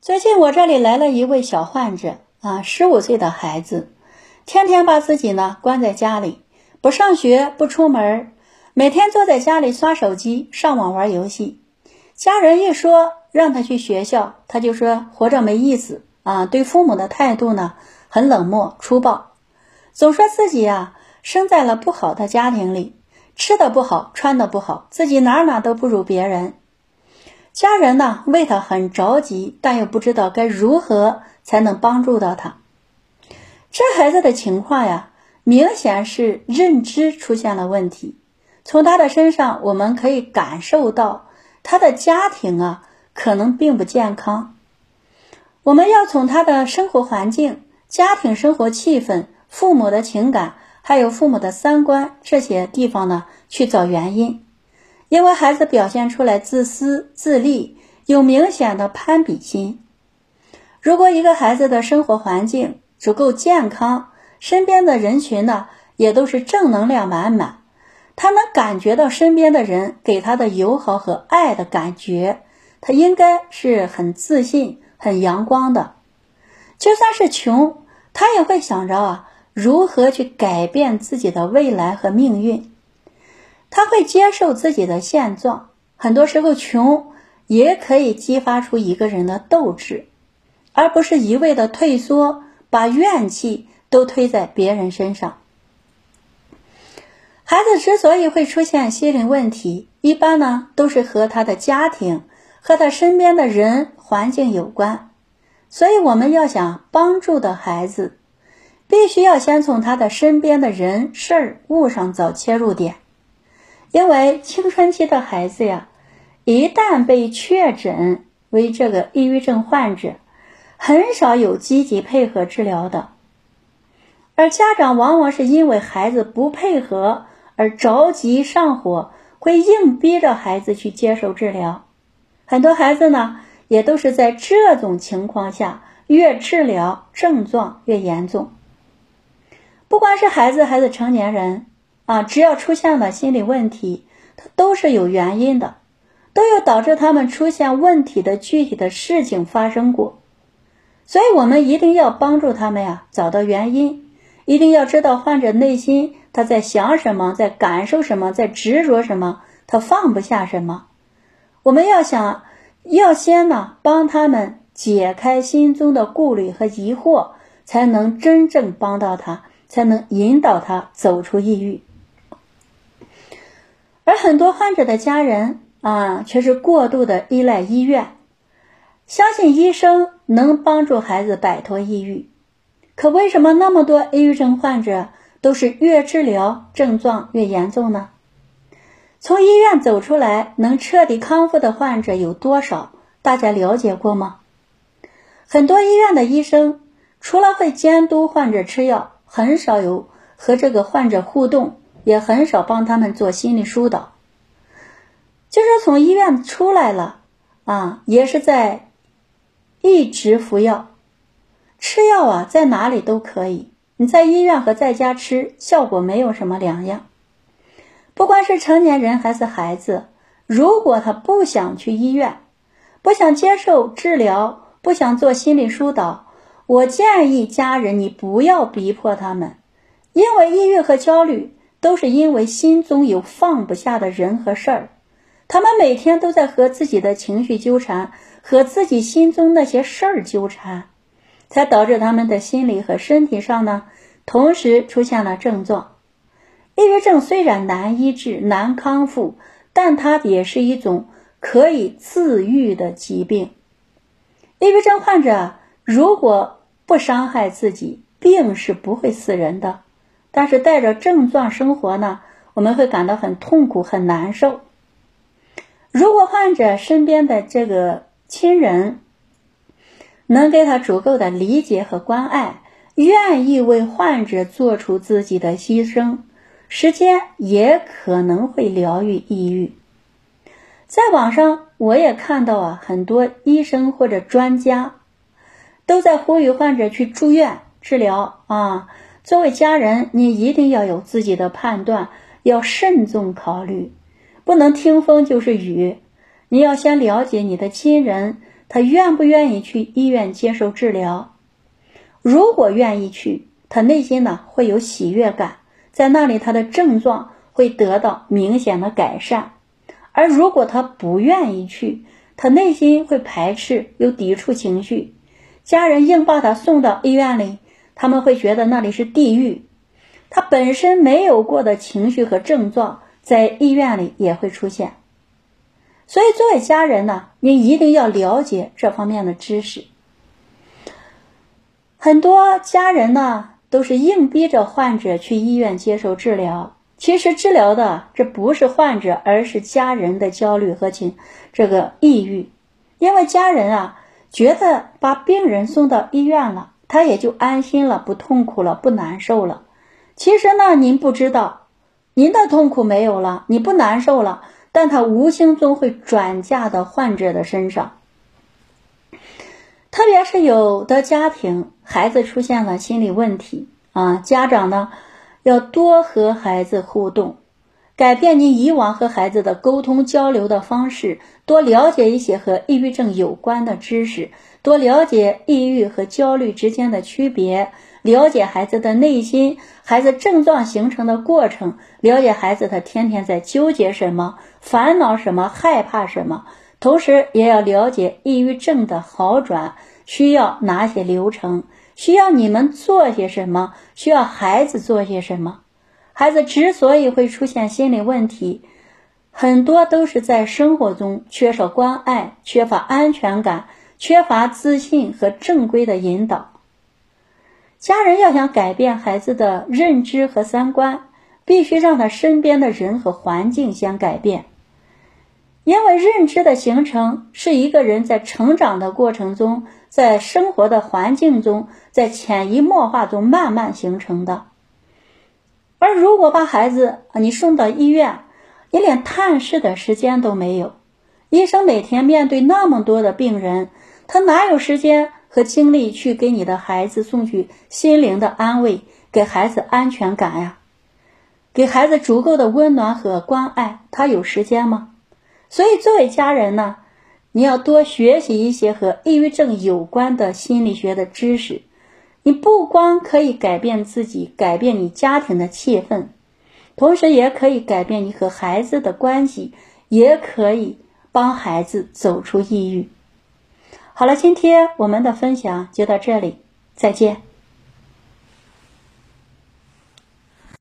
最近我这里来了一位小患者啊，十五岁的孩子，天天把自己呢关在家里，不上学，不出门，每天坐在家里刷手机、上网玩游戏。家人一说让他去学校，他就说活着没意思啊。对父母的态度呢很冷漠粗暴，总说自己呀生在了不好的家庭里，吃的不好，穿的不好，自己哪哪都不如别人。家人呢为他很着急，但又不知道该如何才能帮助到他。这孩子的情况呀，明显是认知出现了问题。从他的身上，我们可以感受到他的家庭啊，可能并不健康。我们要从他的生活环境、家庭生活气氛、父母的情感，还有父母的三观这些地方呢，去找原因。因为孩子表现出来自私自利，有明显的攀比心。如果一个孩子的生活环境足够健康，身边的人群呢也都是正能量满满，他能感觉到身边的人给他的友好和爱的感觉，他应该是很自信、很阳光的。就算是穷，他也会想着啊如何去改变自己的未来和命运。他会接受自己的现状，很多时候穷也可以激发出一个人的斗志，而不是一味的退缩，把怨气都推在别人身上。孩子之所以会出现心理问题，一般呢都是和他的家庭和他身边的人环境有关，所以我们要想帮助的孩子，必须要先从他的身边的人事物上找切入点。因为青春期的孩子呀，一旦被确诊为这个抑郁症患者，很少有积极配合治疗的，而家长往往是因为孩子不配合而着急上火，会硬逼着孩子去接受治疗。很多孩子呢，也都是在这种情况下，越治疗症状越严重。不管是孩子还是成年人。啊，只要出现了心理问题，它都是有原因的，都有导致他们出现问题的具体的事情发生过，所以我们一定要帮助他们呀，找到原因，一定要知道患者内心他在想什么，在感受什么，在执着什么，他放不下什么。我们要想要先呢，帮他们解开心中的顾虑和疑惑，才能真正帮到他，才能引导他走出抑郁。而很多患者的家人啊，却是过度的依赖医院，相信医生能帮助孩子摆脱抑郁。可为什么那么多抑郁症患者都是越治疗症状越严重呢？从医院走出来能彻底康复的患者有多少？大家了解过吗？很多医院的医生除了会监督患者吃药，很少有和这个患者互动。也很少帮他们做心理疏导，就是从医院出来了啊，也是在一直服药，吃药啊，在哪里都可以，你在医院和在家吃效果没有什么两样。不管是成年人还是孩子，如果他不想去医院，不想接受治疗，不想做心理疏导，我建议家人你不要逼迫他们，因为抑郁和焦虑。都是因为心中有放不下的人和事儿，他们每天都在和自己的情绪纠缠，和自己心中那些事儿纠缠，才导致他们的心理和身体上呢，同时出现了症状。抑郁症虽然难医治、难康复，但它也是一种可以自愈的疾病。抑郁症患者如果不伤害自己，病是不会死人的。但是带着症状生活呢，我们会感到很痛苦、很难受。如果患者身边的这个亲人能给他足够的理解和关爱，愿意为患者做出自己的牺牲，时间也可能会疗愈抑郁。在网上我也看到啊，很多医生或者专家都在呼吁患者去住院治疗啊。作为家人，你一定要有自己的判断，要慎重考虑，不能听风就是雨。你要先了解你的亲人他愿不愿意去医院接受治疗？如果愿意去，他内心呢会有喜悦感，在那里他的症状会得到明显的改善。而如果他不愿意去，他内心会排斥，有抵触情绪。家人硬把他送到医院里，他们会觉得那里是地狱。他本身没有过的情绪和症状，在医院里也会出现。所以，作为家人呢，你一定要了解这方面的知识。很多家人呢，都是硬逼着患者去医院接受治疗。其实治疗的这不是患者，而是家人的焦虑和情这个抑郁。因为家人啊，觉得把病人送到医院了，他也就安心了，不痛苦了，不难受了。其实呢，您不知道，您的痛苦没有了，你不难受了。但他无形中会转嫁到患者的身上，特别是有的家庭孩子出现了心理问题啊，家长呢要多和孩子互动，改变你以往和孩子的沟通交流的方式，多了解一些和抑郁症有关的知识，多了解抑郁和焦虑之间的区别。了解孩子的内心，孩子症状形成的过程，了解孩子他天天在纠结什么、烦恼什么、害怕什么，同时也要了解抑郁症的好转需要哪些流程，需要你们做些什么，需要孩子做些什么。孩子之所以会出现心理问题，很多都是在生活中缺少关爱、缺乏安全感、缺乏自信和正规的引导。家人要想改变孩子的认知和三观，必须让他身边的人和环境先改变。因为认知的形成是一个人在成长的过程中，在生活的环境中，在潜移默化中慢慢形成的。而如果把孩子你送到医院，你连探视的时间都没有，医生每天面对那么多的病人，他哪有时间？和精力去给你的孩子送去心灵的安慰，给孩子安全感呀，给孩子足够的温暖和关爱，他有时间吗？所以作为家人呢，你要多学习一些和抑郁症有关的心理学的知识。你不光可以改变自己，改变你家庭的气氛，同时也可以改变你和孩子的关系，也可以帮孩子走出抑郁。好了，今天我们的分享就到这里，再见。